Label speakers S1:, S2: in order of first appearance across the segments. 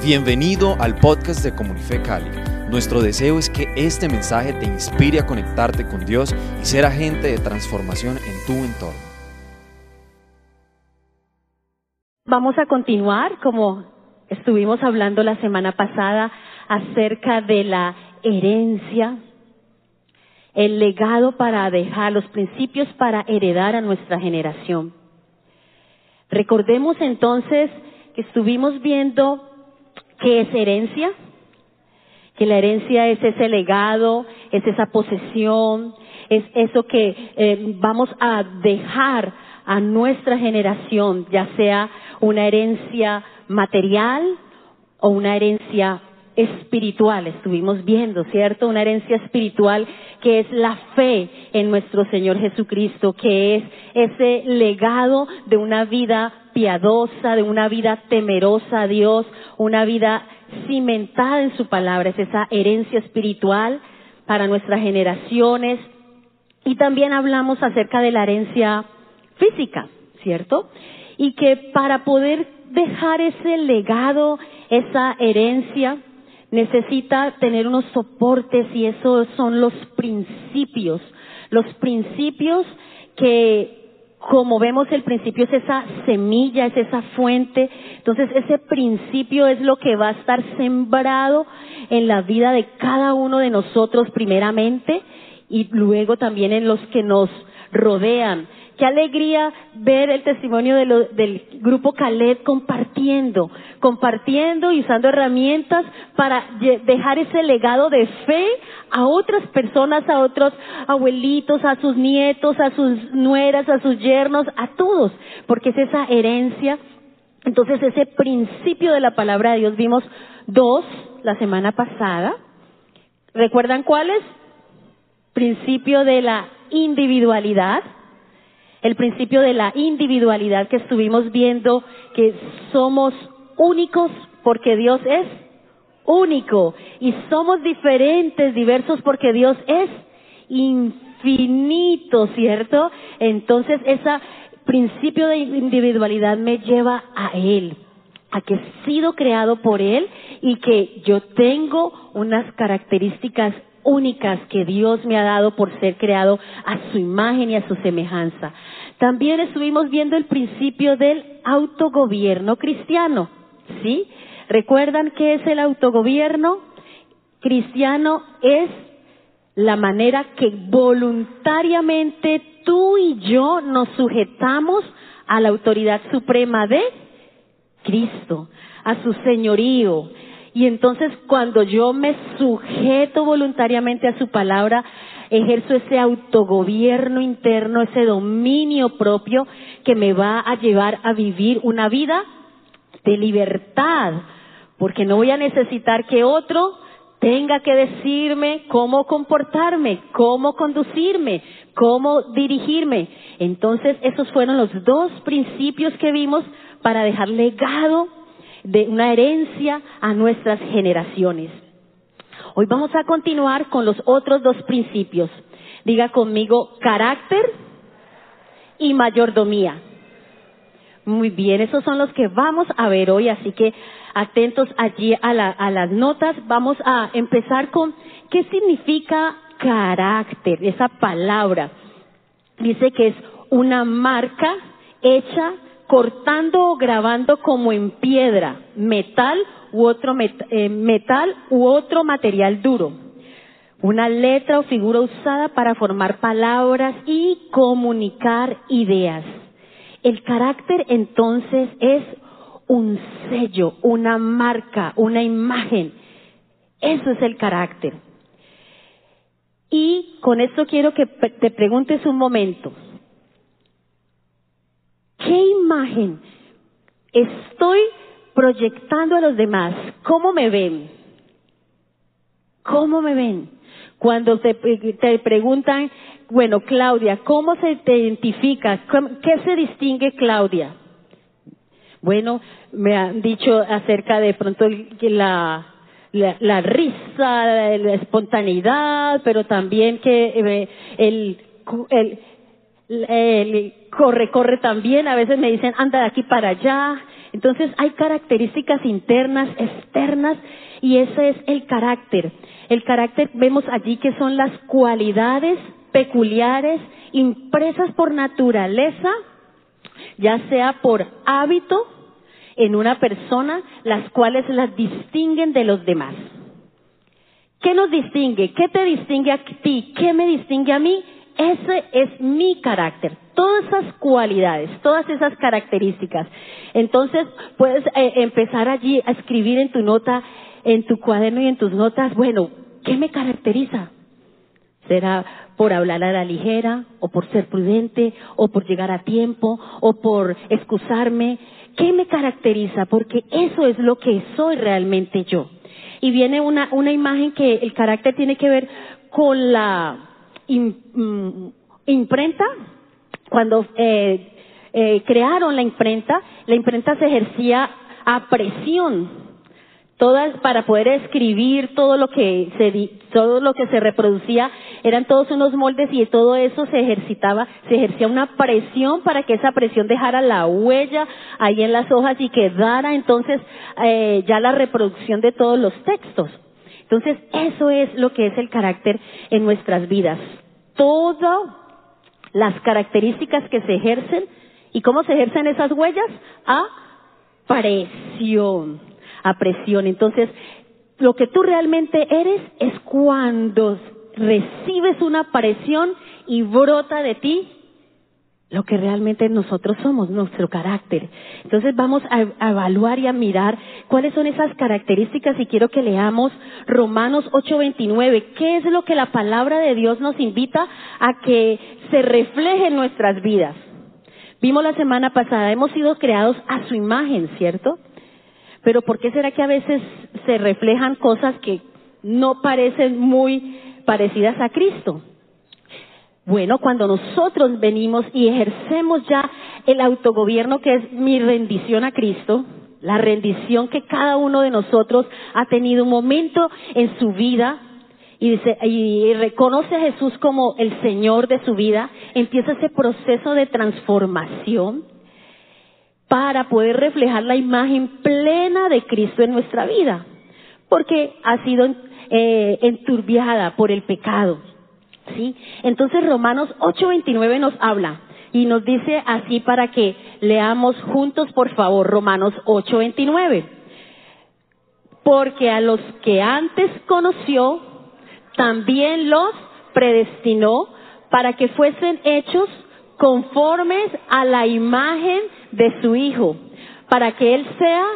S1: Bienvenido al podcast de Comunife Cali. Nuestro deseo es que este mensaje te inspire a conectarte con Dios y ser agente de transformación en tu entorno.
S2: Vamos a continuar, como estuvimos hablando la semana pasada, acerca de la herencia, el legado para dejar, los principios para heredar a nuestra generación. Recordemos entonces que estuvimos viendo ¿Qué es herencia? Que la herencia es ese legado, es esa posesión, es eso que eh, vamos a dejar a nuestra generación, ya sea una herencia material o una herencia espiritual, estuvimos viendo, ¿cierto? Una herencia espiritual que es la fe en nuestro Señor Jesucristo, que es ese legado de una vida piadosa, de una vida temerosa a Dios, una vida cimentada en su palabra, es esa herencia espiritual para nuestras generaciones. Y también hablamos acerca de la herencia física, ¿cierto? Y que para poder dejar ese legado, esa herencia, necesita tener unos soportes y esos son los principios, los principios que como vemos el principio es esa semilla, es esa fuente, entonces ese principio es lo que va a estar sembrado en la vida de cada uno de nosotros primeramente y luego también en los que nos rodean. Qué alegría ver el testimonio del grupo Caled compartiendo, compartiendo y usando herramientas para dejar ese legado de fe a otras personas, a otros abuelitos, a sus nietos, a sus nueras, a sus yernos, a todos, porque es esa herencia. Entonces ese principio de la palabra de Dios vimos dos la semana pasada. ¿Recuerdan cuáles? Principio de la individualidad el principio de la individualidad que estuvimos viendo, que somos únicos porque Dios es único y somos diferentes, diversos porque Dios es infinito, ¿cierto? Entonces ese principio de individualidad me lleva a Él, a que he sido creado por Él y que yo tengo unas características únicas que Dios me ha dado por ser creado a su imagen y a su semejanza. También estuvimos viendo el principio del autogobierno cristiano, ¿sí? ¿Recuerdan qué es el autogobierno cristiano? Es la manera que voluntariamente tú y yo nos sujetamos a la autoridad suprema de Cristo, a su señorío, y entonces cuando yo me sujeto voluntariamente a su palabra, ejerzo ese autogobierno interno, ese dominio propio que me va a llevar a vivir una vida de libertad, porque no voy a necesitar que otro tenga que decirme cómo comportarme, cómo conducirme, cómo dirigirme. Entonces, esos fueron los dos principios que vimos para dejar legado de una herencia a nuestras generaciones. Hoy vamos a continuar con los otros dos principios. Diga conmigo carácter y mayordomía. Muy bien, esos son los que vamos a ver hoy, así que atentos allí a, a las notas. Vamos a empezar con qué significa carácter, esa palabra. Dice que es una marca hecha cortando o grabando como en piedra, metal u otro eh, metal u otro material duro. Una letra o figura usada para formar palabras y comunicar ideas. El carácter entonces es un sello, una marca, una imagen. Eso es el carácter. Y con esto quiero que te preguntes un momento. ¿Qué imagen estoy proyectando a los demás? ¿Cómo me ven? ¿Cómo me ven? Cuando te, preguntan, bueno, Claudia, ¿cómo se te identifica? ¿Qué se distingue Claudia? Bueno, me han dicho acerca de pronto la, la, risa, la espontaneidad, pero también que eh, el, el corre, corre también. A veces me dicen, anda de aquí para allá. Entonces hay características internas, externas, y ese es el carácter. El carácter vemos allí que son las cualidades peculiares impresas por naturaleza, ya sea por hábito en una persona, las cuales las distinguen de los demás. ¿Qué nos distingue? ¿Qué te distingue a ti? ¿Qué me distingue a mí? Ese es mi carácter. Todas esas cualidades, todas esas características. Entonces puedes eh, empezar allí a escribir en tu nota, en tu cuaderno y en tus notas, bueno, ¿qué me caracteriza? ¿Será por hablar a la ligera, o por ser prudente, o por llegar a tiempo, o por excusarme? ¿Qué me caracteriza? Porque eso es lo que soy realmente yo. Y viene una, una imagen que el carácter tiene que ver con la imprenta. Cuando eh, eh, crearon la imprenta, la imprenta se ejercía a presión todas para poder escribir todo lo que se todo lo que se reproducía eran todos unos moldes y todo eso se ejercitaba se ejercía una presión para que esa presión dejara la huella ahí en las hojas y quedara entonces eh, ya la reproducción de todos los textos entonces eso es lo que es el carácter en nuestras vidas todas las características que se ejercen y cómo se ejercen esas huellas a presión a presión. Entonces, lo que tú realmente eres es cuando recibes una presión y brota de ti lo que realmente nosotros somos, nuestro carácter. Entonces vamos a, evaluar y a mirar cuáles son esas características y quiero que leamos Romanos 8:29. ¿Qué es lo que la palabra de Dios nos invita a que se refleje en nuestras vidas? Vimos la semana pasada, hemos sido creados a su imagen, ¿cierto? Pero ¿por qué será que a veces se reflejan cosas que no parecen muy parecidas a Cristo? Bueno, cuando nosotros venimos y ejercemos ya el autogobierno que es mi rendición a Cristo, la rendición que cada uno de nosotros ha tenido un momento en su vida y, dice, y reconoce a Jesús como el Señor de su vida, empieza ese proceso de transformación para poder reflejar la imagen plena de Cristo en nuestra vida, porque ha sido eh, enturbiada por el pecado. ¿Sí? Entonces Romanos 8:29 nos habla y nos dice así para que leamos juntos, por favor, Romanos 8:29. Porque a los que antes conoció, también los predestinó para que fuesen hechos conformes a la imagen de su Hijo, para que Él sea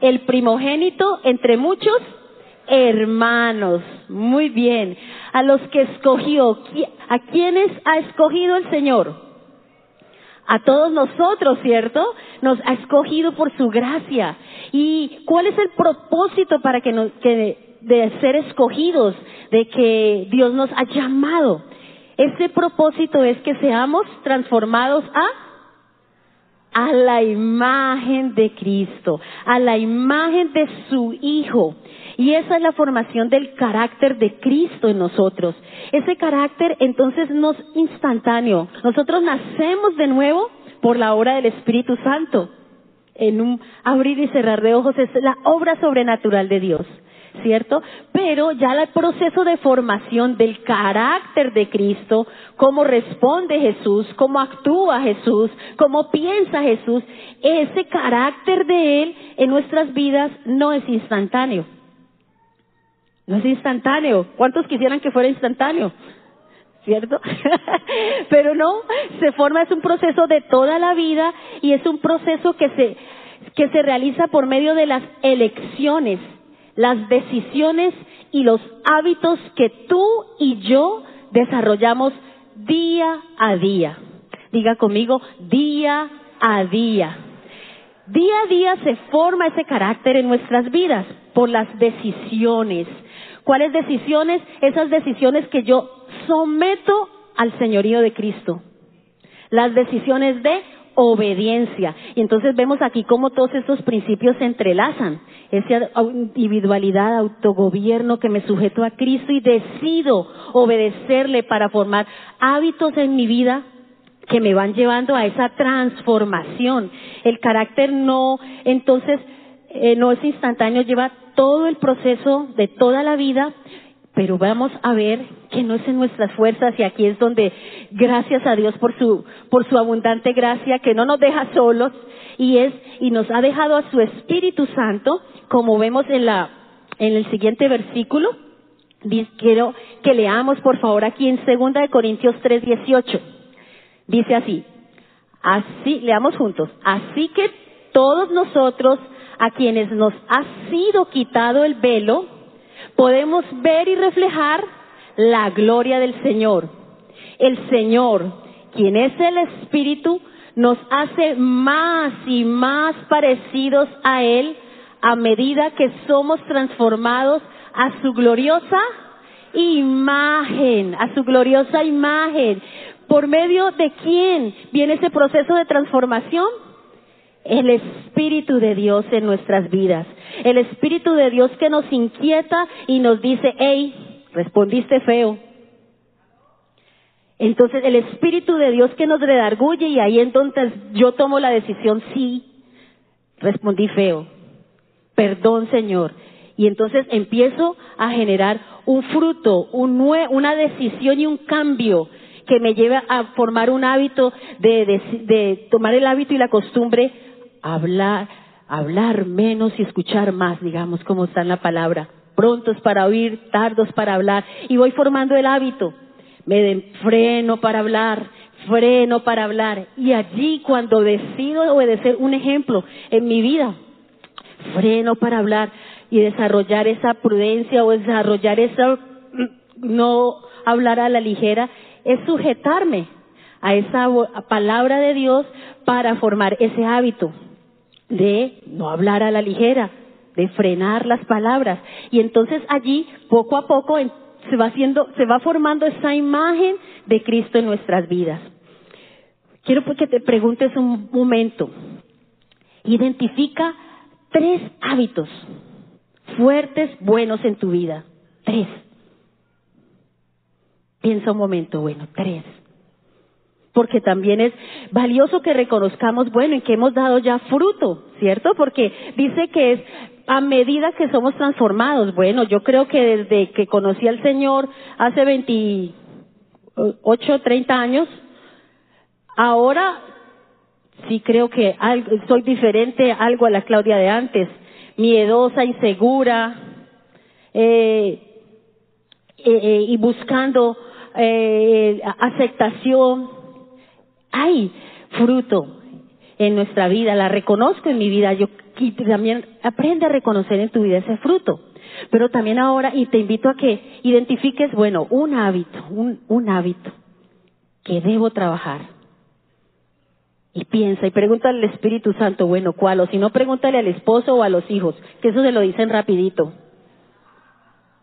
S2: el primogénito entre muchos hermanos. Muy bien. A los que escogió, ¿a quiénes ha escogido el Señor? A todos nosotros, ¿cierto? Nos ha escogido por su gracia. ¿Y cuál es el propósito para que, nos, que de ser escogidos, de que Dios nos ha llamado? Ese propósito es que seamos transformados a a la imagen de Cristo, a la imagen de su Hijo. Y esa es la formación del carácter de Cristo en nosotros. Ese carácter entonces no es instantáneo. Nosotros nacemos de nuevo por la obra del Espíritu Santo. En un abrir y cerrar de ojos es la obra sobrenatural de Dios. ¿cierto? Pero ya el proceso de formación del carácter de Cristo, cómo responde Jesús, cómo actúa Jesús, cómo piensa Jesús, ese carácter de Él en nuestras vidas no es instantáneo. No es instantáneo. ¿Cuántos quisieran que fuera instantáneo? ¿cierto? Pero no, se forma, es un proceso de toda la vida y es un proceso que se, que se realiza por medio de las elecciones las decisiones y los hábitos que tú y yo desarrollamos día a día. Diga conmigo, día a día. Día a día se forma ese carácter en nuestras vidas por las decisiones. ¿Cuáles decisiones? Esas decisiones que yo someto al señorío de Cristo. Las decisiones de obediencia. Y entonces vemos aquí cómo todos estos principios se entrelazan. Esa individualidad, autogobierno que me sujeto a Cristo y decido obedecerle para formar hábitos en mi vida que me van llevando a esa transformación. El carácter no, entonces, eh, no es instantáneo, lleva todo el proceso de toda la vida, pero vamos a ver que no es en nuestras fuerzas y aquí es donde gracias a Dios por su por su abundante gracia que no nos deja solos y es y nos ha dejado a su Espíritu Santo, como vemos en la en el siguiente versículo. Quiero que leamos por favor aquí en segunda de Corintios 3:18. Dice así: Así leamos juntos. Así que todos nosotros a quienes nos ha sido quitado el velo, podemos ver y reflejar la gloria del Señor. El Señor, quien es el Espíritu, nos hace más y más parecidos a Él a medida que somos transformados a su gloriosa imagen, a su gloriosa imagen. ¿Por medio de quién viene ese proceso de transformación? El Espíritu de Dios en nuestras vidas. El Espíritu de Dios que nos inquieta y nos dice, hey, respondiste feo. Entonces el Espíritu de Dios que nos redarguye y ahí entonces yo tomo la decisión, sí, respondí feo. Perdón, Señor. Y entonces empiezo a generar un fruto, un una decisión y un cambio que me lleva a formar un hábito de, de tomar el hábito y la costumbre hablar, hablar menos y escuchar más, digamos, como está en la palabra. Prontos para oír, tardos para hablar. Y voy formando el hábito. Me den freno para hablar, freno para hablar. Y allí cuando decido obedecer un ejemplo en mi vida, freno para hablar y desarrollar esa prudencia o desarrollar esa no hablar a la ligera, es sujetarme a esa palabra de Dios para formar ese hábito de no hablar a la ligera, de frenar las palabras. Y entonces allí, poco a poco, se va haciendo, se va formando esa imagen de Cristo en nuestras vidas. Quiero que te preguntes un momento. Identifica tres hábitos fuertes, buenos en tu vida. Tres. Piensa un momento, bueno, tres porque también es valioso que reconozcamos, bueno, en que hemos dado ya fruto, ¿cierto? Porque dice que es a medida que somos transformados. Bueno, yo creo que desde que conocí al Señor hace 28, 30 años, ahora sí creo que soy diferente algo a la Claudia de antes, miedosa, insegura, eh, eh, eh y buscando eh, aceptación hay fruto en nuestra vida, la reconozco en mi vida, yo también aprende a reconocer en tu vida ese fruto. Pero también ahora, y te invito a que identifiques, bueno, un hábito, un, un hábito que debo trabajar. Y piensa y pregúntale al Espíritu Santo, bueno, ¿cuál? O si no, pregúntale al esposo o a los hijos, que eso se lo dicen rapidito.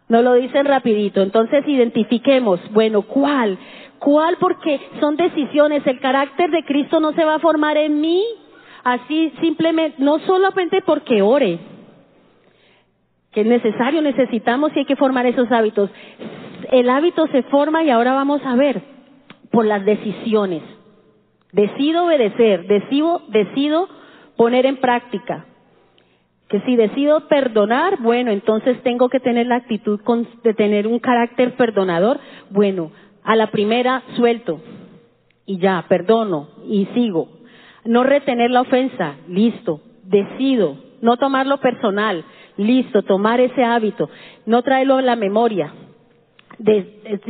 S2: No lo dicen rapidito. Entonces identifiquemos, bueno, ¿cuál? ¿Cuál? Porque son decisiones. El carácter de Cristo no se va a formar en mí así simplemente, no solamente porque ore, que es necesario, necesitamos y hay que formar esos hábitos. El hábito se forma y ahora vamos a ver por las decisiones. Decido obedecer, decido, decido poner en práctica. Que si decido perdonar, bueno, entonces tengo que tener la actitud de tener un carácter perdonador. Bueno, a la primera suelto y ya, perdono y sigo. No retener la ofensa, listo, decido. No tomarlo personal, listo, tomar ese hábito. No traerlo a la memoria,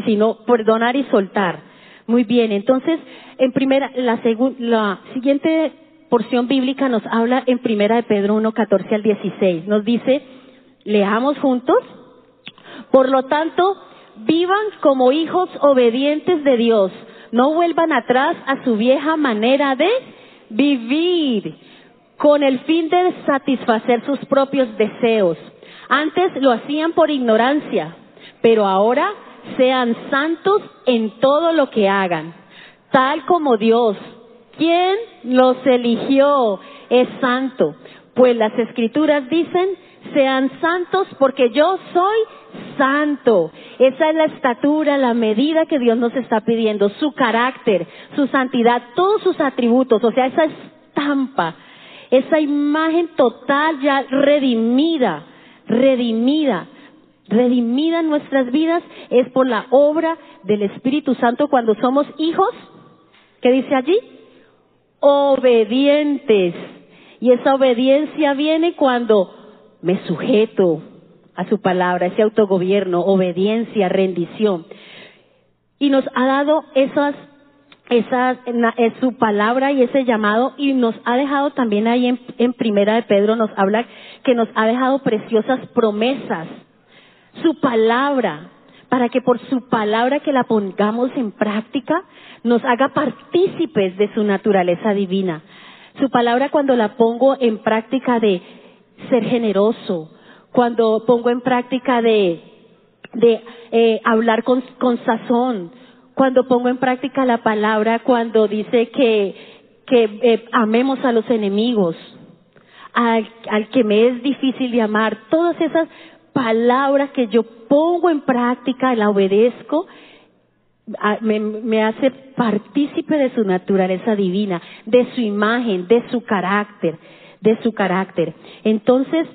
S2: sino perdonar y soltar. Muy bien, entonces, en primera, la, la siguiente porción bíblica nos habla en primera de Pedro 1, 14 al 16. Nos dice, leamos juntos. Por lo tanto, Vivan como hijos obedientes de Dios. No vuelvan atrás a su vieja manera de vivir con el fin de satisfacer sus propios deseos. Antes lo hacían por ignorancia, pero ahora sean santos en todo lo que hagan, tal como Dios, quien los eligió, es santo. Pues las escrituras dicen, sean santos porque yo soy santo. Esa es la estatura, la medida que Dios nos está pidiendo, su carácter, su santidad, todos sus atributos, o sea, esa estampa, esa imagen total ya redimida, redimida, redimida en nuestras vidas es por la obra del Espíritu Santo cuando somos hijos, ¿qué dice allí? Obedientes. Y esa obediencia viene cuando me sujeto a su palabra, ese autogobierno, obediencia, rendición. Y nos ha dado esas, esas, es su palabra y ese llamado y nos ha dejado también ahí en, en Primera de Pedro nos habla que nos ha dejado preciosas promesas. Su palabra, para que por su palabra que la pongamos en práctica, nos haga partícipes de su naturaleza divina. Su palabra cuando la pongo en práctica de ser generoso, cuando pongo en práctica de, de eh, hablar con, con sazón, cuando pongo en práctica la palabra, cuando dice que, que eh, amemos a los enemigos, al, al que me es difícil de amar, todas esas palabras que yo pongo en práctica, la obedezco, me, me, hace partícipe de su naturaleza divina, de su imagen, de su carácter, de su carácter. Entonces,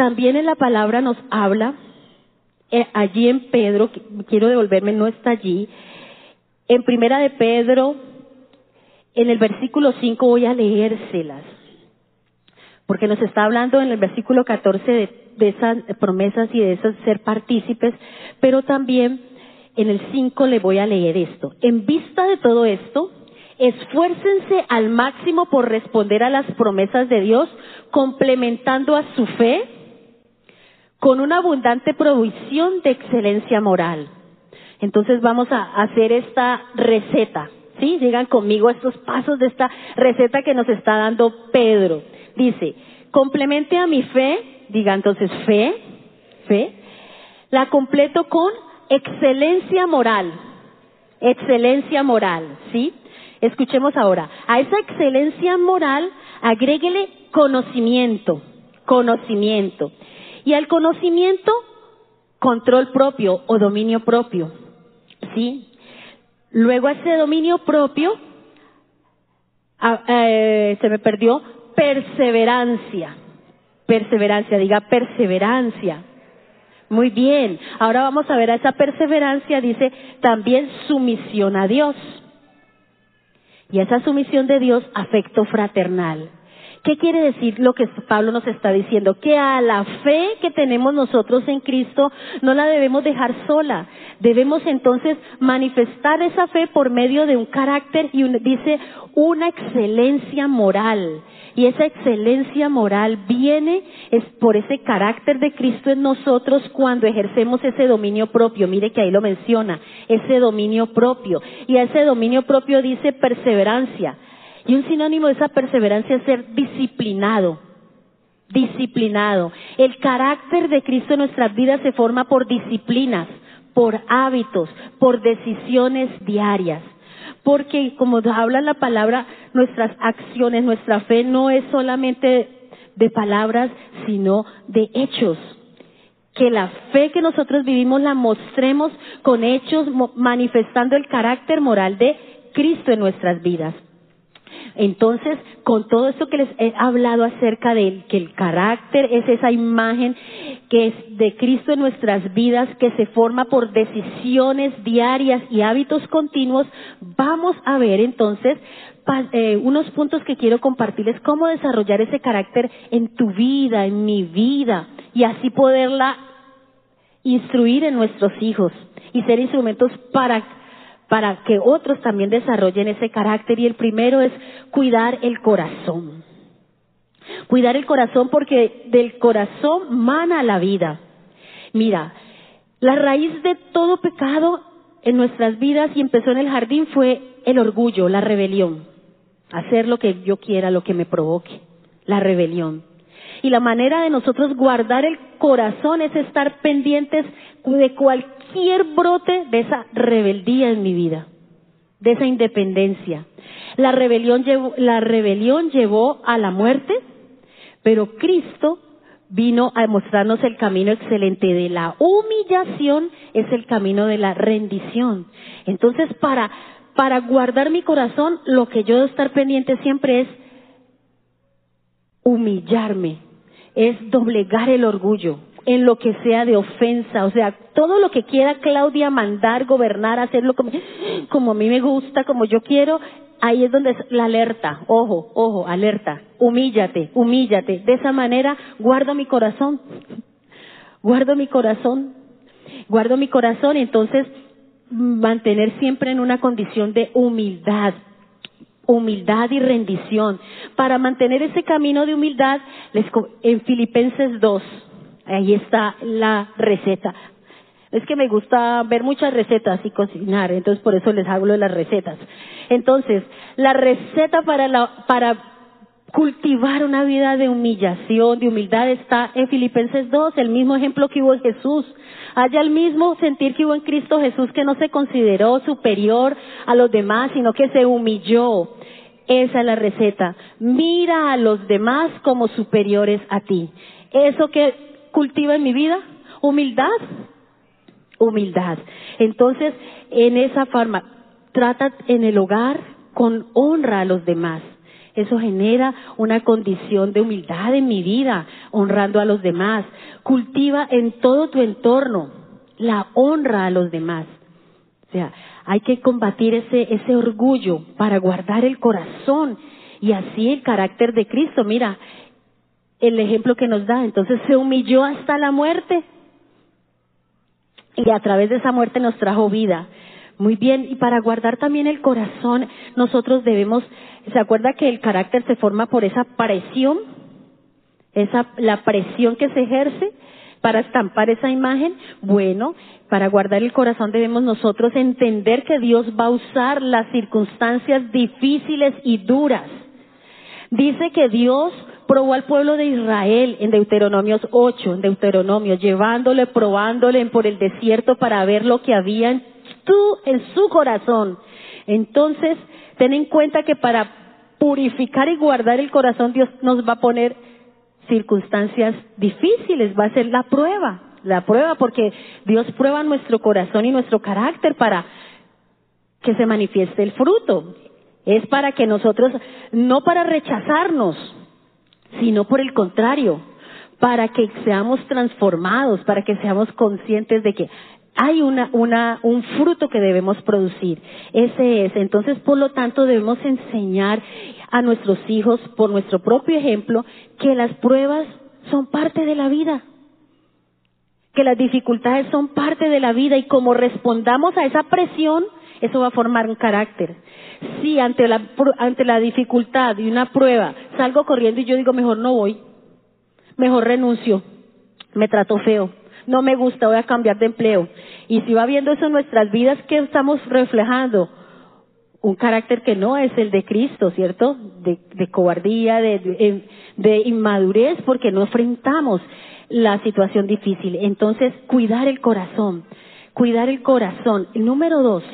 S2: también en la palabra nos habla, eh, allí en Pedro, quiero devolverme, no está allí, en primera de Pedro, en el versículo 5 voy a leérselas, porque nos está hablando en el versículo 14 de, de esas promesas y de esas ser partícipes, pero también en el 5 le voy a leer esto. En vista de todo esto, esfuércense al máximo por responder a las promesas de Dios, complementando a su fe con una abundante provisión de excelencia moral. Entonces vamos a hacer esta receta, ¿sí? Llegan conmigo a estos pasos de esta receta que nos está dando Pedro. Dice, complemente a mi fe, diga entonces fe, fe, la completo con excelencia moral, excelencia moral, ¿sí? Escuchemos ahora, a esa excelencia moral agréguele conocimiento, conocimiento. Y al conocimiento, control propio o dominio propio. ¿Sí? Luego ese dominio propio, eh, se me perdió, perseverancia. Perseverancia, diga perseverancia. Muy bien. Ahora vamos a ver a esa perseverancia, dice también sumisión a Dios. Y esa sumisión de Dios, afecto fraternal. ¿Qué quiere decir lo que Pablo nos está diciendo? Que a la fe que tenemos nosotros en Cristo no la debemos dejar sola. Debemos entonces manifestar esa fe por medio de un carácter y dice una excelencia moral. Y esa excelencia moral viene es por ese carácter de Cristo en nosotros cuando ejercemos ese dominio propio. Mire que ahí lo menciona, ese dominio propio. Y a ese dominio propio dice perseverancia. Y un sinónimo de esa perseverancia es ser disciplinado. Disciplinado. El carácter de Cristo en nuestras vidas se forma por disciplinas, por hábitos, por decisiones diarias. Porque como habla la palabra, nuestras acciones, nuestra fe no es solamente de palabras, sino de hechos. Que la fe que nosotros vivimos la mostremos con hechos, manifestando el carácter moral de Cristo en nuestras vidas. Entonces, con todo esto que les he hablado acerca de que el carácter es esa imagen que es de Cristo en nuestras vidas, que se forma por decisiones diarias y hábitos continuos, vamos a ver entonces eh, unos puntos que quiero compartirles, cómo desarrollar ese carácter en tu vida, en mi vida, y así poderla instruir en nuestros hijos y ser instrumentos para para que otros también desarrollen ese carácter. Y el primero es cuidar el corazón. Cuidar el corazón porque del corazón mana la vida. Mira, la raíz de todo pecado en nuestras vidas y empezó en el jardín fue el orgullo, la rebelión. Hacer lo que yo quiera, lo que me provoque. La rebelión. Y la manera de nosotros guardar el corazón es estar pendientes de cualquier cualquier brote de esa rebeldía en mi vida, de esa independencia. La rebelión llevó, la rebelión llevó a la muerte, pero Cristo vino a mostrarnos el camino excelente de la humillación, es el camino de la rendición. Entonces, para, para guardar mi corazón, lo que yo debo estar pendiente siempre es humillarme, es doblegar el orgullo en lo que sea de ofensa, o sea, todo lo que quiera Claudia mandar, gobernar, hacerlo como, como a mí me gusta, como yo quiero, ahí es donde es la alerta, ojo, ojo, alerta, humíllate, humíllate. De esa manera guardo mi corazón, guardo mi corazón, guardo mi corazón, entonces mantener siempre en una condición de humildad, humildad y rendición. Para mantener ese camino de humildad, en Filipenses 2, ahí está la receta. Es que me gusta ver muchas recetas y cocinar, entonces por eso les hablo de las recetas. Entonces, la receta para, la, para cultivar una vida de humillación, de humildad, está en Filipenses 2, el mismo ejemplo que hubo en Jesús. Haya el mismo sentir que hubo en Cristo Jesús, que no se consideró superior a los demás, sino que se humilló. Esa es la receta. Mira a los demás como superiores a ti. ¿Eso que cultiva en mi vida? Humildad humildad. Entonces, en esa forma, trata en el hogar con honra a los demás. Eso genera una condición de humildad en mi vida, honrando a los demás. Cultiva en todo tu entorno la honra a los demás. O sea, hay que combatir ese, ese orgullo para guardar el corazón y así el carácter de Cristo. Mira, el ejemplo que nos da. Entonces se humilló hasta la muerte y a través de esa muerte nos trajo vida. Muy bien, y para guardar también el corazón, nosotros debemos, ¿se acuerda que el carácter se forma por esa presión? Esa, la presión que se ejerce para estampar esa imagen. Bueno, para guardar el corazón debemos nosotros entender que Dios va a usar las circunstancias difíciles y duras. Dice que Dios probó al pueblo de Israel en Deuteronomios 8, en Deuteronomio, llevándole, probándole por el desierto para ver lo que había en, en su corazón. Entonces, ten en cuenta que para purificar y guardar el corazón, Dios nos va a poner circunstancias difíciles, va a ser la prueba, la prueba, porque Dios prueba nuestro corazón y nuestro carácter para que se manifieste el fruto. Es para que nosotros, no para rechazarnos, sino por el contrario, para que seamos transformados, para que seamos conscientes de que hay una, una, un fruto que debemos producir. Ese es. Entonces, por lo tanto, debemos enseñar a nuestros hijos, por nuestro propio ejemplo, que las pruebas son parte de la vida. Que las dificultades son parte de la vida y como respondamos a esa presión, eso va a formar un carácter. Si ante la, ante la dificultad y una prueba salgo corriendo y yo digo, mejor no voy, mejor renuncio, me trato feo, no me gusta, voy a cambiar de empleo. Y si va viendo eso en nuestras vidas, ¿qué estamos reflejando? Un carácter que no es el de Cristo, ¿cierto? De, de cobardía, de, de, de inmadurez, porque no enfrentamos la situación difícil. Entonces, cuidar el corazón, cuidar el corazón. Número dos,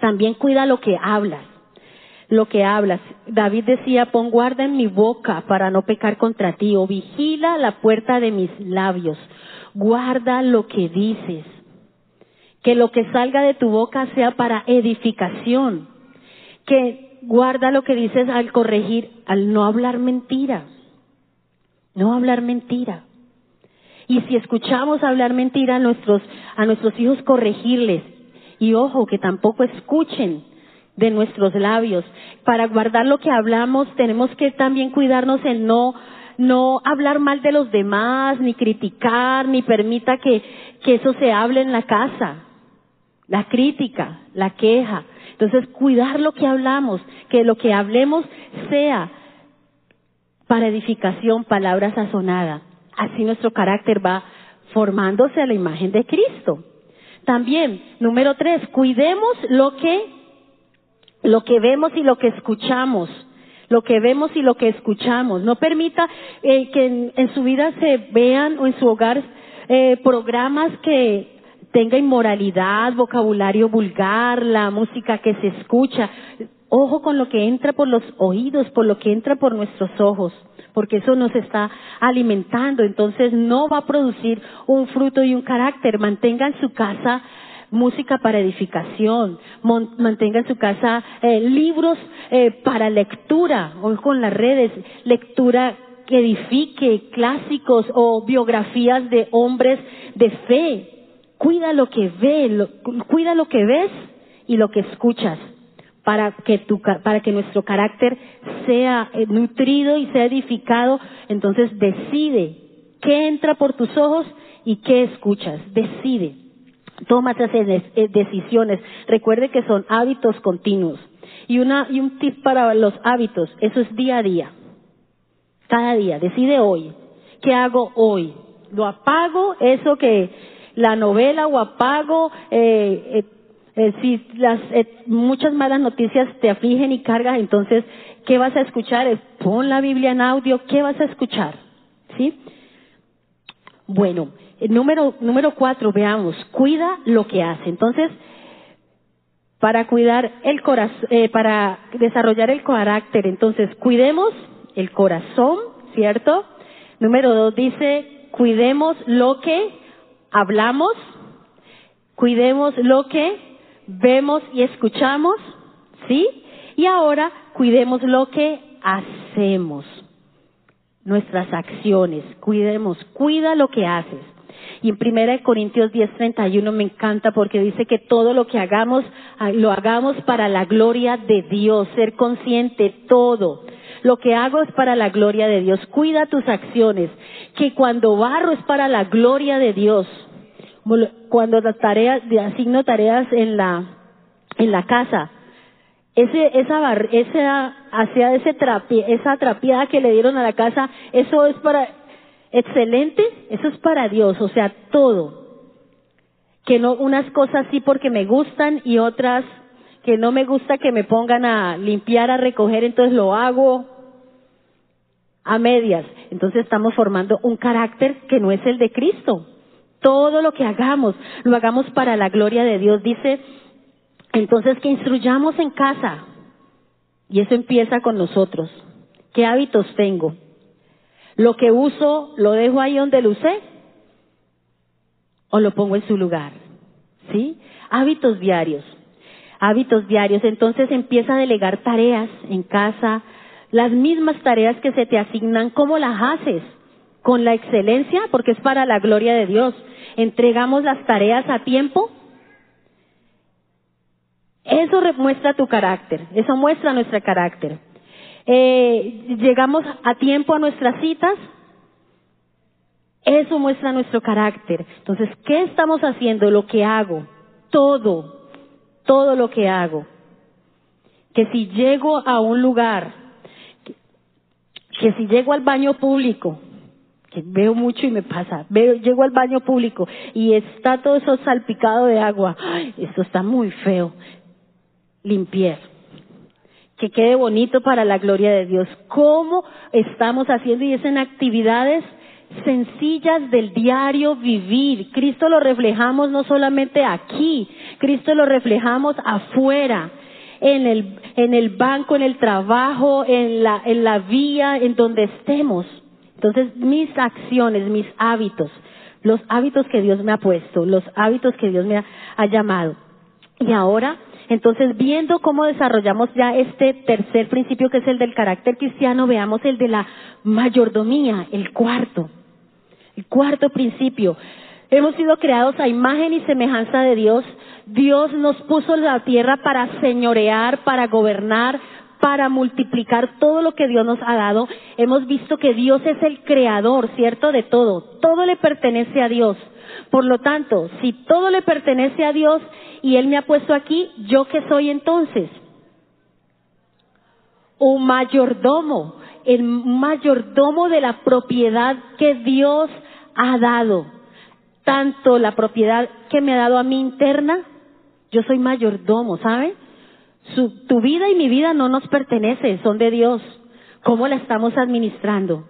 S2: también cuida lo que hablas. Lo que hablas. David decía, pon guarda en mi boca para no pecar contra ti, o vigila la puerta de mis labios. Guarda lo que dices. Que lo que salga de tu boca sea para edificación. Que guarda lo que dices al corregir, al no hablar mentira. No hablar mentira. Y si escuchamos hablar mentira a nuestros, a nuestros hijos, corregirles. Y ojo, que tampoco escuchen de nuestros labios. Para guardar lo que hablamos, tenemos que también cuidarnos en no, no hablar mal de los demás, ni criticar, ni permita que, que eso se hable en la casa. La crítica, la queja. Entonces, cuidar lo que hablamos, que lo que hablemos sea para edificación, palabra sazonada. Así nuestro carácter va formándose a la imagen de Cristo. También, número tres, cuidemos lo que, lo que vemos y lo que escuchamos. Lo que vemos y lo que escuchamos. No permita eh, que en, su vida se vean o en su hogar eh, programas que tenga inmoralidad, vocabulario vulgar, la música que se escucha. Ojo con lo que entra por los oídos, por lo que entra por nuestros ojos, porque eso nos está alimentando, entonces no va a producir un fruto y un carácter. Mantenga en su casa música para edificación, mantenga en su casa eh, libros eh, para lectura, o con las redes, lectura que edifique, clásicos o biografías de hombres de fe. Cuida lo que ve, cuida lo que ves y lo que escuchas para que, tu, para que nuestro carácter sea eh, nutrido y sea edificado. Entonces decide qué entra por tus ojos y qué escuchas. Decide. Toma esas eh, decisiones. Recuerde que son hábitos continuos. Y, una, y un tip para los hábitos, eso es día a día. Cada día. Decide hoy. ¿Qué hago hoy? ¿Lo apago? Eso que la novela o apago eh, eh eh, si las eh, muchas malas noticias te afligen y cargas, entonces, ¿qué vas a escuchar? Es, pon la Biblia en audio, ¿qué vas a escuchar? ¿Sí? Bueno, número, número cuatro, veamos, cuida lo que hace. Entonces, para cuidar el corazón, eh, para desarrollar el carácter, entonces, cuidemos el corazón, ¿cierto? Número dos dice, cuidemos lo que hablamos, cuidemos lo que vemos y escuchamos, ¿sí? Y ahora cuidemos lo que hacemos, nuestras acciones, cuidemos, cuida lo que haces. Y en 1 Corintios 10:31 me encanta porque dice que todo lo que hagamos, ah, lo hagamos para la gloria de Dios, ser consciente todo. Lo que hago es para la gloria de Dios. Cuida tus acciones, que cuando barro es para la gloria de Dios cuando las tareas, asigno tareas en la, en la casa, ese, esa, esa, hacia ese esa trapiada que le dieron a la casa, eso es para, excelente, eso es para Dios, o sea, todo. Que no, unas cosas sí porque me gustan y otras que no me gusta que me pongan a limpiar, a recoger, entonces lo hago a medias. Entonces estamos formando un carácter que no es el de Cristo. Todo lo que hagamos, lo hagamos para la gloria de Dios. Dice, entonces que instruyamos en casa. Y eso empieza con nosotros. ¿Qué hábitos tengo? Lo que uso, ¿lo dejo ahí donde lo usé? ¿O lo pongo en su lugar? ¿Sí? Hábitos diarios. Hábitos diarios. Entonces empieza a delegar tareas en casa, las mismas tareas que se te asignan, ¿cómo las haces? Con la excelencia, porque es para la gloria de Dios entregamos las tareas a tiempo, eso muestra tu carácter, eso muestra nuestro carácter. Eh, llegamos a tiempo a nuestras citas, eso muestra nuestro carácter. Entonces, ¿qué estamos haciendo? Lo que hago, todo, todo lo que hago. Que si llego a un lugar, que si llego al baño público, que veo mucho y me pasa. Veo, llego al baño público y está todo eso salpicado de agua. Ay, esto está muy feo. Limpiar. Que quede bonito para la gloria de Dios. ¿Cómo estamos haciendo? Y es en actividades sencillas del diario vivir. Cristo lo reflejamos no solamente aquí, Cristo lo reflejamos afuera. En el, en el banco, en el trabajo, en la, en la vía, en donde estemos. Entonces, mis acciones, mis hábitos, los hábitos que Dios me ha puesto, los hábitos que Dios me ha, llamado. Y ahora, entonces, viendo cómo desarrollamos ya este tercer principio que es el del carácter cristiano, veamos el de la mayordomía, el cuarto. El cuarto principio. Hemos sido creados a imagen y semejanza de Dios. Dios nos puso la tierra para señorear, para gobernar, para multiplicar todo lo que Dios nos ha dado. Hemos visto que Dios es el creador, ¿cierto? De todo. Todo le pertenece a Dios. Por lo tanto, si todo le pertenece a Dios y Él me ha puesto aquí, ¿yo qué soy entonces? Un mayordomo, el mayordomo de la propiedad que Dios ha dado. Tanto la propiedad que me ha dado a mí interna, yo soy mayordomo, ¿sabe? tu vida y mi vida no nos pertenece, son de Dios. ¿Cómo la estamos administrando?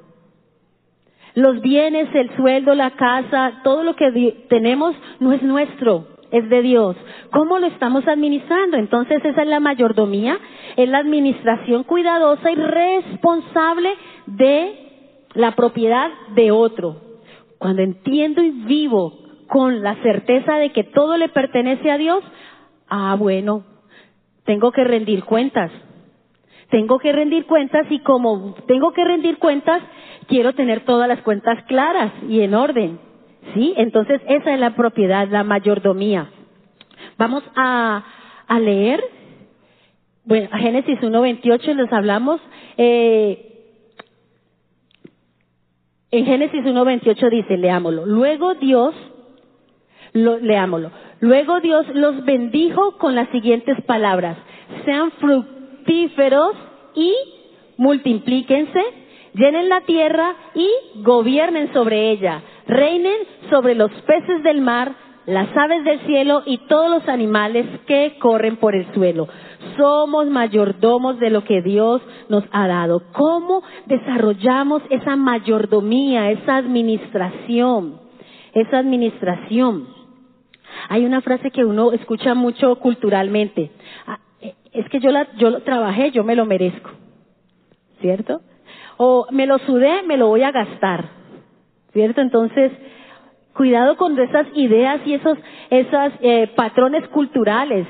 S2: Los bienes, el sueldo, la casa, todo lo que tenemos no es nuestro, es de Dios. ¿Cómo lo estamos administrando? Entonces esa es la mayordomía, es la administración cuidadosa y responsable de la propiedad de otro. Cuando entiendo y vivo con la certeza de que todo le pertenece a Dios, ah, bueno, tengo que rendir cuentas. Tengo que rendir cuentas y como tengo que rendir cuentas, quiero tener todas las cuentas claras y en orden. ¿Sí? Entonces esa es la propiedad, la mayordomía. Vamos a, leer, bueno, Génesis 1.28 les hablamos. Eh, en Génesis 1.28 dice, leámoslo, luego Dios, lo, leámoslo, luego Dios los bendijo con las siguientes palabras, sean fructíferos y multiplíquense, llenen la tierra y gobiernen sobre ella, reinen sobre los peces del mar, las aves del cielo y todos los animales que corren por el suelo. Somos mayordomos de lo que Dios nos ha dado. ¿Cómo desarrollamos esa mayordomía, esa administración? Esa administración. Hay una frase que uno escucha mucho culturalmente. Ah, es que yo, la, yo lo trabajé, yo me lo merezco. ¿Cierto? O me lo sudé, me lo voy a gastar. ¿Cierto? Entonces, cuidado con esas ideas y esos, esos eh, patrones culturales.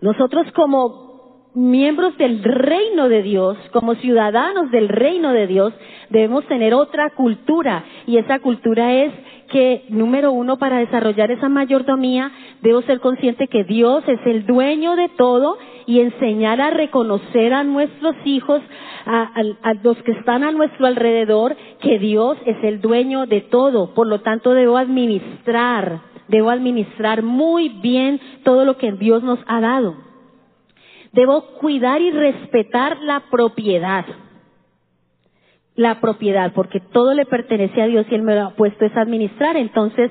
S2: Nosotros como miembros del reino de Dios, como ciudadanos del reino de Dios, debemos tener otra cultura. Y esa cultura es que, número uno, para desarrollar esa mayordomía, debo ser consciente que Dios es el dueño de todo y enseñar a reconocer a nuestros hijos, a, a, los que están a nuestro alrededor, que Dios es el dueño de todo. Por lo tanto, debo administrar, debo administrar muy bien todo lo que Dios nos ha dado. Debo cuidar y respetar la propiedad. La propiedad, porque todo le pertenece a Dios y Él me lo ha puesto es administrar. Entonces,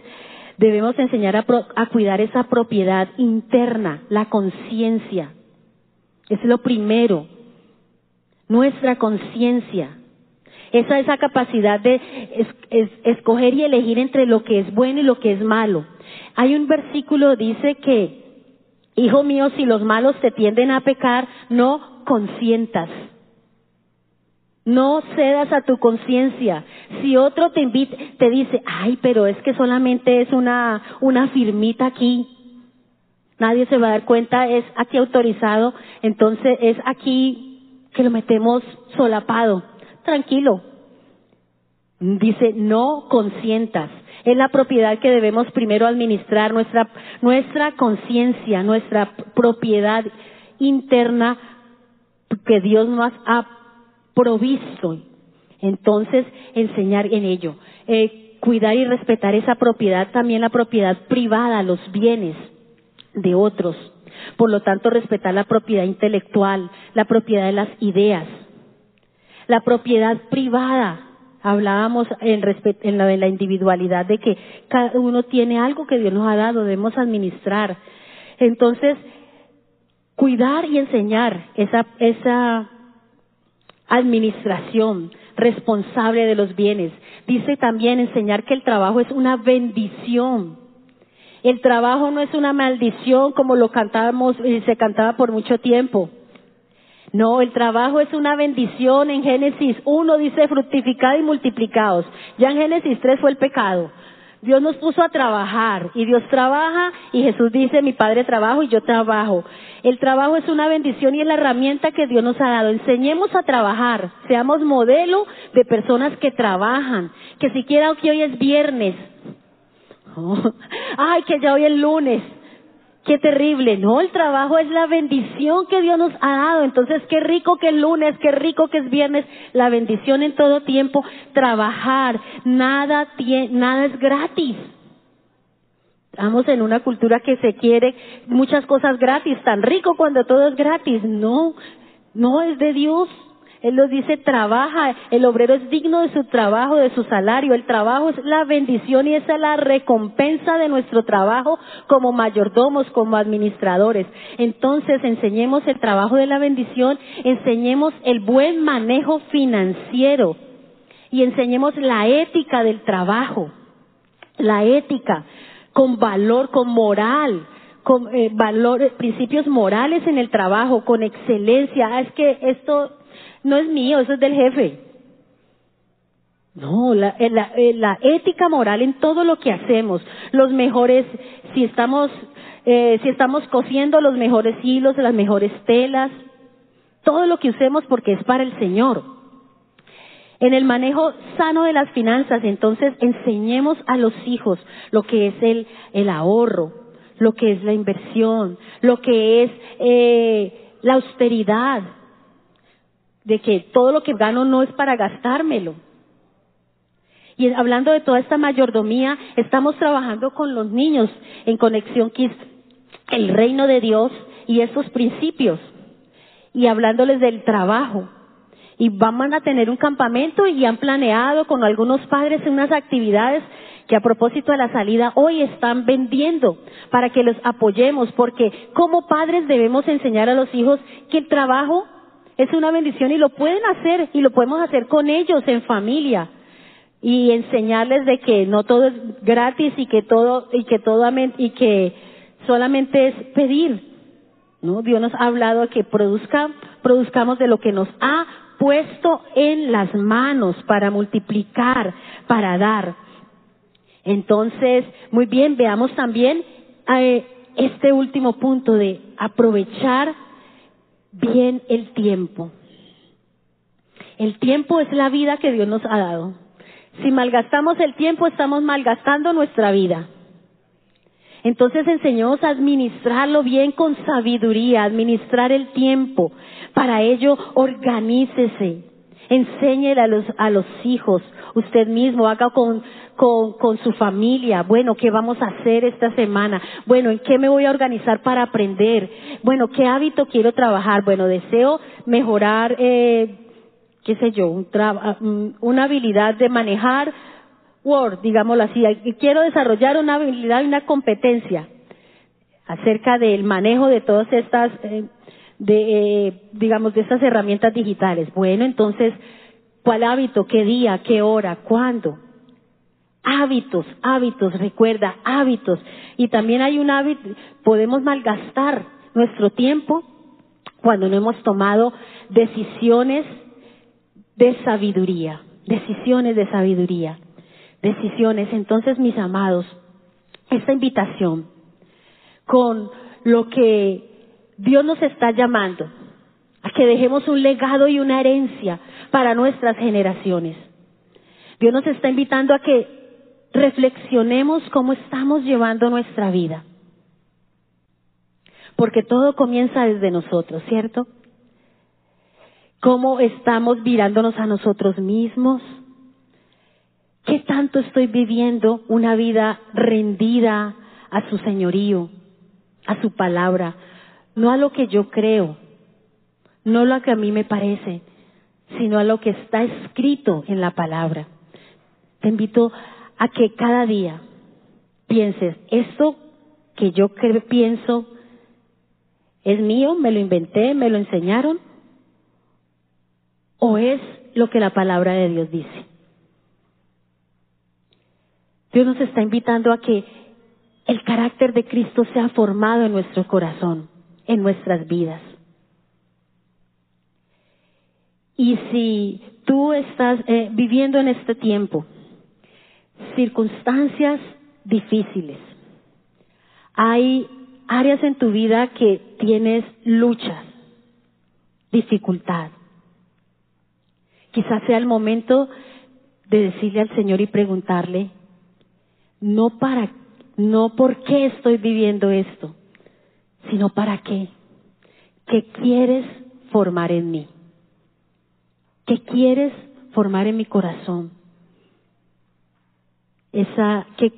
S2: debemos enseñar a, a cuidar esa propiedad interna, la conciencia. Es lo primero. Nuestra conciencia. Esa, esa capacidad de escoger y elegir entre lo que es bueno y lo que es malo. Hay un versículo dice que Hijo mío, si los malos te tienden a pecar, no consientas. No cedas a tu conciencia. Si otro te invita, te dice, ay, pero es que solamente es una, una firmita aquí. Nadie se va a dar cuenta, es aquí autorizado, entonces es aquí que lo metemos solapado. Tranquilo. Dice, no consientas es la propiedad que debemos primero administrar, nuestra, nuestra conciencia, nuestra propiedad interna que Dios nos ha provisto. Entonces, enseñar en ello. Eh, cuidar y respetar esa propiedad, también la propiedad privada, los bienes de otros. Por lo tanto, respetar la propiedad intelectual, la propiedad de las ideas, la propiedad privada, Hablábamos en, en la de la individualidad de que cada uno tiene algo que Dios nos ha dado, debemos administrar. Entonces, cuidar y enseñar esa, esa administración responsable de los bienes. Dice también enseñar que el trabajo es una bendición. El trabajo no es una maldición como lo cantábamos y se cantaba por mucho tiempo. No, el trabajo es una bendición. En Génesis 1 dice fructificad y multiplicados. Ya en Génesis 3 fue el pecado. Dios nos puso a trabajar y Dios trabaja y Jesús dice mi Padre trabajo y yo trabajo. El trabajo es una bendición y es la herramienta que Dios nos ha dado. Enseñemos a trabajar, seamos modelo de personas que trabajan, que siquiera que hoy es viernes, ay que ya hoy es lunes, qué terrible. No, el trabajo es la bendición que Dios nos ha dado. Entonces, qué rico que es lunes, qué rico que es viernes, la bendición en todo tiempo. Trabajar, nada, nada es gratis. Estamos en una cultura que se quiere muchas cosas gratis, tan rico cuando todo es gratis. No, no es de Dios. Él nos dice, trabaja, el obrero es digno de su trabajo, de su salario. El trabajo es la bendición y esa es la recompensa de nuestro trabajo como mayordomos, como administradores. Entonces, enseñemos el trabajo de la bendición, enseñemos el buen manejo financiero y enseñemos la ética del trabajo. La ética con valor, con moral, con eh, valores, principios morales en el trabajo, con excelencia. Ah, es que esto no es mío, eso es del jefe. No, la, eh, eh, la, ética moral en todo lo que hacemos, los mejores, si estamos, eh, si estamos cosiendo los mejores hilos, las mejores telas, todo lo que usemos porque es para el Señor. En el manejo sano de las finanzas, entonces enseñemos a los hijos lo que es el, ahorro, lo que es la inversión, lo que es la austeridad, de que todo lo que gano no es para gastármelo y hablando de toda esta mayordomía, estamos trabajando con los niños en conexión con el reino de Dios y esos principios. Y hablándoles del trabajo. Y van a tener un campamento y han planeado con algunos padres unas actividades que a propósito de la salida hoy están vendiendo para que los apoyemos, porque como padres debemos enseñar a los hijos que el trabajo es una bendición y lo pueden hacer y lo podemos hacer con ellos en familia y enseñarles de que no todo es gratis y que todo y que todo y que solamente es pedir. ¿No? Dios nos ha hablado que produzca, produzcamos de lo que nos ha puesto en las manos para multiplicar, para dar. Entonces, muy bien, veamos también eh, este último punto de aprovechar bien el tiempo. El tiempo es la vida que Dios nos ha dado. Si malgastamos el tiempo, estamos malgastando nuestra vida. Entonces enseñamos a administrarlo bien con sabiduría, administrar el tiempo. Para ello, organícese, enséñele a los, a los hijos, usted mismo, haga con, con, con, su familia. Bueno, ¿qué vamos a hacer esta semana? Bueno, ¿en qué me voy a organizar para aprender? Bueno, ¿qué hábito quiero trabajar? Bueno, deseo mejorar eh, qué sé yo, un mm, una habilidad de manejar Word, digámoslo así, quiero desarrollar una habilidad y una competencia acerca del manejo de todas estas, eh, de, eh, digamos, de estas herramientas digitales. Bueno, entonces, ¿cuál hábito? ¿Qué día? ¿Qué hora? ¿Cuándo? Hábitos, hábitos, recuerda, hábitos. Y también hay un hábito, podemos malgastar nuestro tiempo cuando no hemos tomado decisiones de sabiduría, decisiones de sabiduría, decisiones. Entonces, mis amados, esta invitación con lo que Dios nos está llamando, a que dejemos un legado y una herencia para nuestras generaciones. Dios nos está invitando a que reflexionemos cómo estamos llevando nuestra vida. Porque todo comienza desde nosotros, ¿cierto? cómo estamos mirándonos a nosotros mismos, qué tanto estoy viviendo una vida rendida a su señorío, a su palabra, no a lo que yo creo, no a lo que a mí me parece, sino a lo que está escrito en la palabra. Te invito a que cada día pienses, esto que yo pienso es mío, me lo inventé, me lo enseñaron, o es lo que la palabra de Dios dice. Dios nos está invitando a que el carácter de Cristo sea formado en nuestro corazón, en nuestras vidas. Y si tú estás eh, viviendo en este tiempo circunstancias difíciles, hay áreas en tu vida que tienes luchas, dificultad, Quizás sea el momento de decirle al Señor y preguntarle, no para, no por qué estoy viviendo esto, sino para qué. ¿Qué quieres formar en mí? ¿Qué quieres formar en mi corazón? Esa, ¿qué,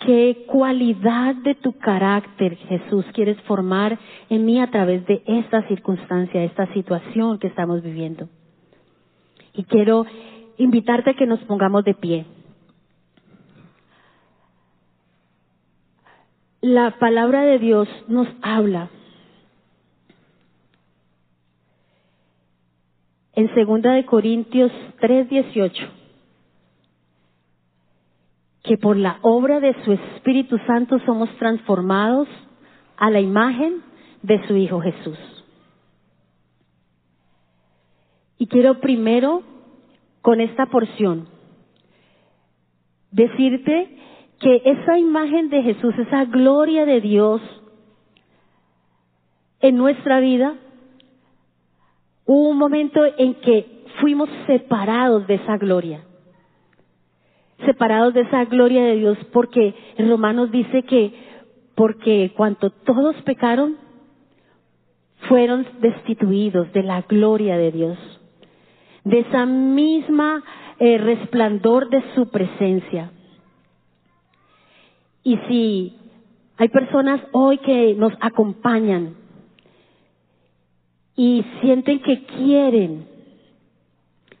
S2: qué cualidad de tu carácter, Jesús, quieres formar en mí a través de esta circunstancia, esta situación que estamos viviendo? Y quiero invitarte a que nos pongamos de pie. La palabra de Dios nos habla. En segunda de Corintios 3:18 que por la obra de su Espíritu Santo somos transformados a la imagen de su Hijo Jesús. Y quiero primero, con esta porción, decirte que esa imagen de Jesús, esa gloria de Dios en nuestra vida, hubo un momento en que fuimos separados de esa gloria. Separados de esa gloria de Dios porque en Romanos dice que porque cuanto todos pecaron, fueron destituidos de la gloria de Dios, de esa misma eh, resplandor de su presencia. Y si hay personas hoy que nos acompañan y sienten que quieren,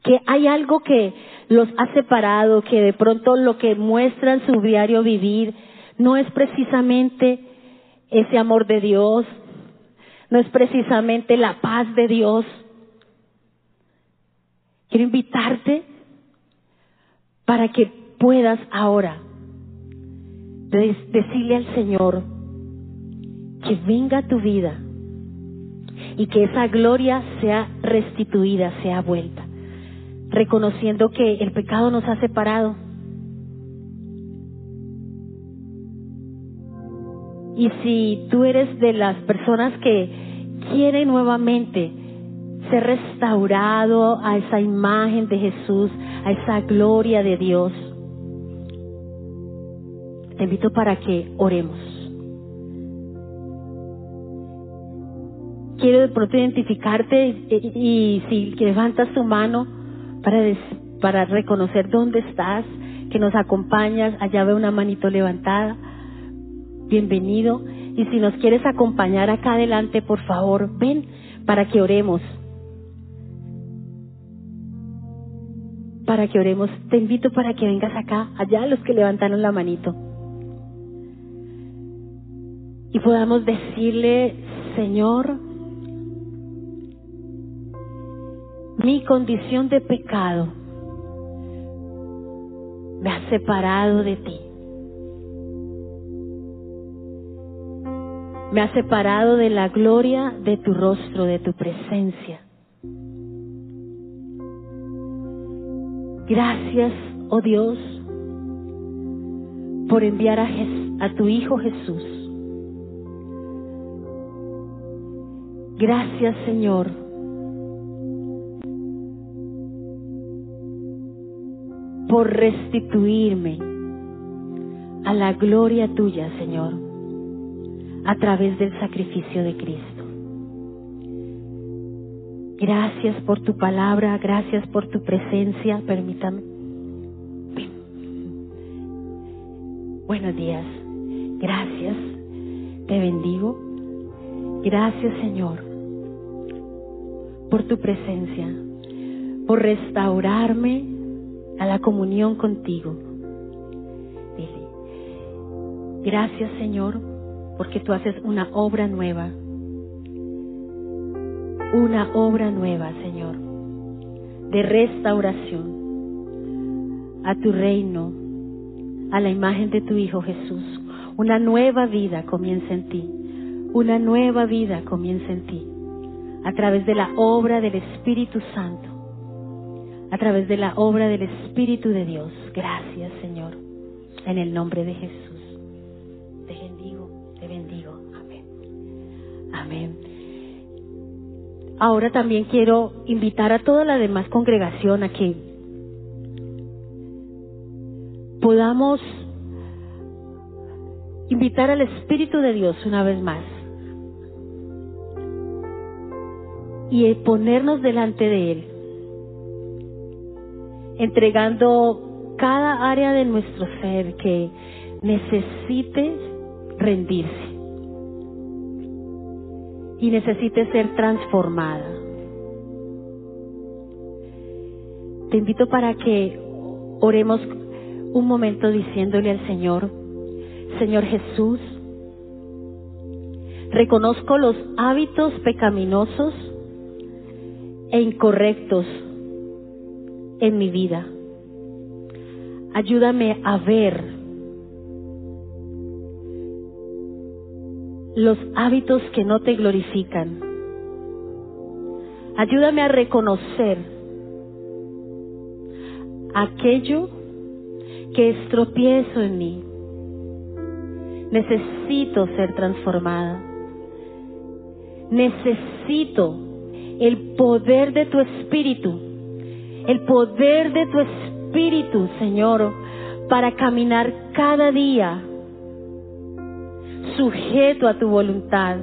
S2: que hay algo que los ha separado, que de pronto lo que muestran su diario vivir no es precisamente ese amor de Dios, no es precisamente la paz de Dios. Quiero invitarte para que puedas ahora decirle al Señor que venga tu vida y que esa gloria sea restituida, sea vuelta, reconociendo que el pecado nos ha separado. Y si tú eres de las personas que quieren nuevamente ser restaurado a esa imagen de Jesús, a esa gloria de Dios, te invito para que oremos. Quiero de pronto identificarte y, si levantas tu mano para, para reconocer dónde estás, que nos acompañas, allá veo una manito levantada, bienvenido. Y si nos quieres acompañar acá adelante, por favor, ven para que oremos. Para que oremos. Te invito para que vengas acá, allá los que levantaron la manito y podamos decirle, Señor, mi condición de pecado me ha separado de ti. Me ha separado de la gloria de tu rostro, de tu presencia. Gracias, oh Dios, por enviar a, a tu Hijo Jesús Gracias Señor. por restituirme a la gloria tuya, Señor, a través del sacrificio de Cristo. Gracias por tu palabra, gracias por tu presencia, permítame. Buenos días, gracias, te bendigo. Gracias, Señor por tu presencia, por restaurarme a la comunión contigo. Dile, gracias Señor, porque tú haces una obra nueva, una obra nueva, Señor, de restauración a tu reino, a la imagen de tu Hijo Jesús. Una nueva vida comienza en ti, una nueva vida comienza en ti a través de la obra del Espíritu Santo, a través de la obra del Espíritu de Dios. Gracias, Señor, en el nombre de Jesús. Te bendigo, te bendigo. Amén. Amén. Ahora también quiero invitar a toda la demás congregación a que podamos invitar al Espíritu de Dios una vez más y ponernos delante de Él, entregando cada área de nuestro ser que necesite rendirse y necesite ser transformada. Te invito para que oremos un momento diciéndole al Señor, Señor Jesús, reconozco los hábitos pecaminosos e incorrectos en mi vida. Ayúdame a ver los hábitos que no te glorifican. Ayúdame a reconocer aquello que es tropiezo en mí. Necesito ser transformada. Necesito el poder de tu espíritu, el poder de tu espíritu, Señor, para caminar cada día sujeto a tu voluntad.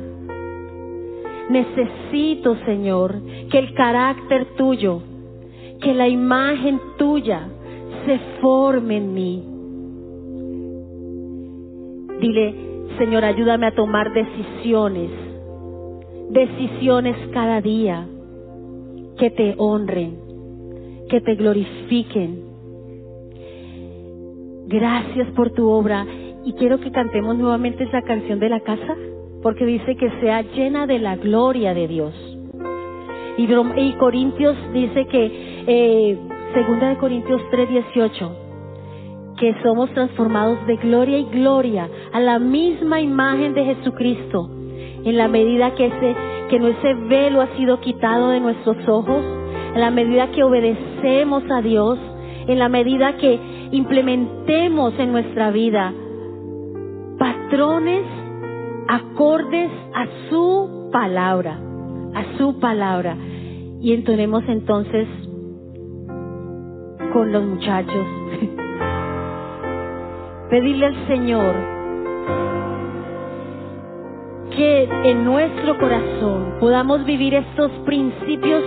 S2: Necesito, Señor, que el carácter tuyo, que la imagen tuya se forme en mí. Dile, Señor, ayúdame a tomar decisiones, decisiones cada día que te honren, que te glorifiquen. Gracias por tu obra y quiero que cantemos nuevamente esa canción de la casa, porque dice que sea llena de la gloria de Dios. Y, Corintios dice que, eh, segunda de Corintios 3:18, que somos transformados de gloria y gloria a la misma imagen de Jesucristo, en la medida que ese, que ese velo ha sido quitado de nuestros ojos, en la medida que obedecemos a Dios, en la medida que implementemos en nuestra vida patrones acordes a su palabra, a su palabra. Y entonemos entonces con los muchachos. Pedirle al Señor que en nuestro corazón podamos vivir estos principios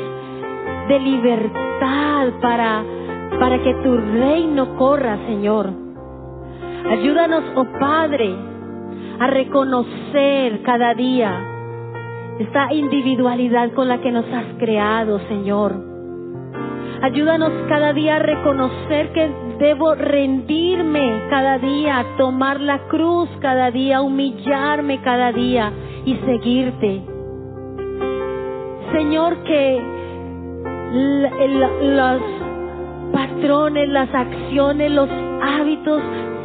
S2: de libertad para, para que tu reino corra, Señor Ayúdanos, oh Padre, a reconocer cada día esta individualidad con la que nos has creado, Señor. Ayúdanos cada día a reconocer que debo rendirme cada día, tomar la cruz cada día, humillarme cada día y seguirte. Señor, que los patrones, las acciones, los hábitos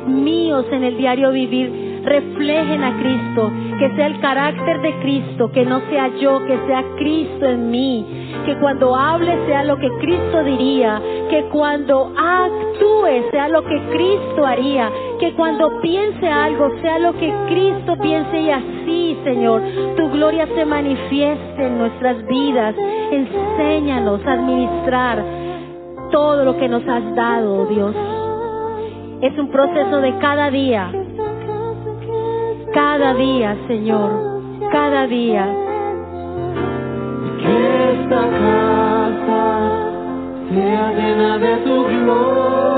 S2: míos en el diario vivir reflejen a Cristo, que sea el carácter de Cristo, que no sea yo, que sea Cristo en mí, que cuando hable sea lo que Cristo diría, que cuando actúe sea lo que Cristo haría, que cuando piense algo sea lo que Cristo piense y así, Señor, tu gloria se manifieste en nuestras vidas. Enséñanos a administrar todo lo que nos has dado, Dios. Es un proceso de cada día. Cada día, Señor. Cada día.
S3: Esta casa sea llena de tu gloria.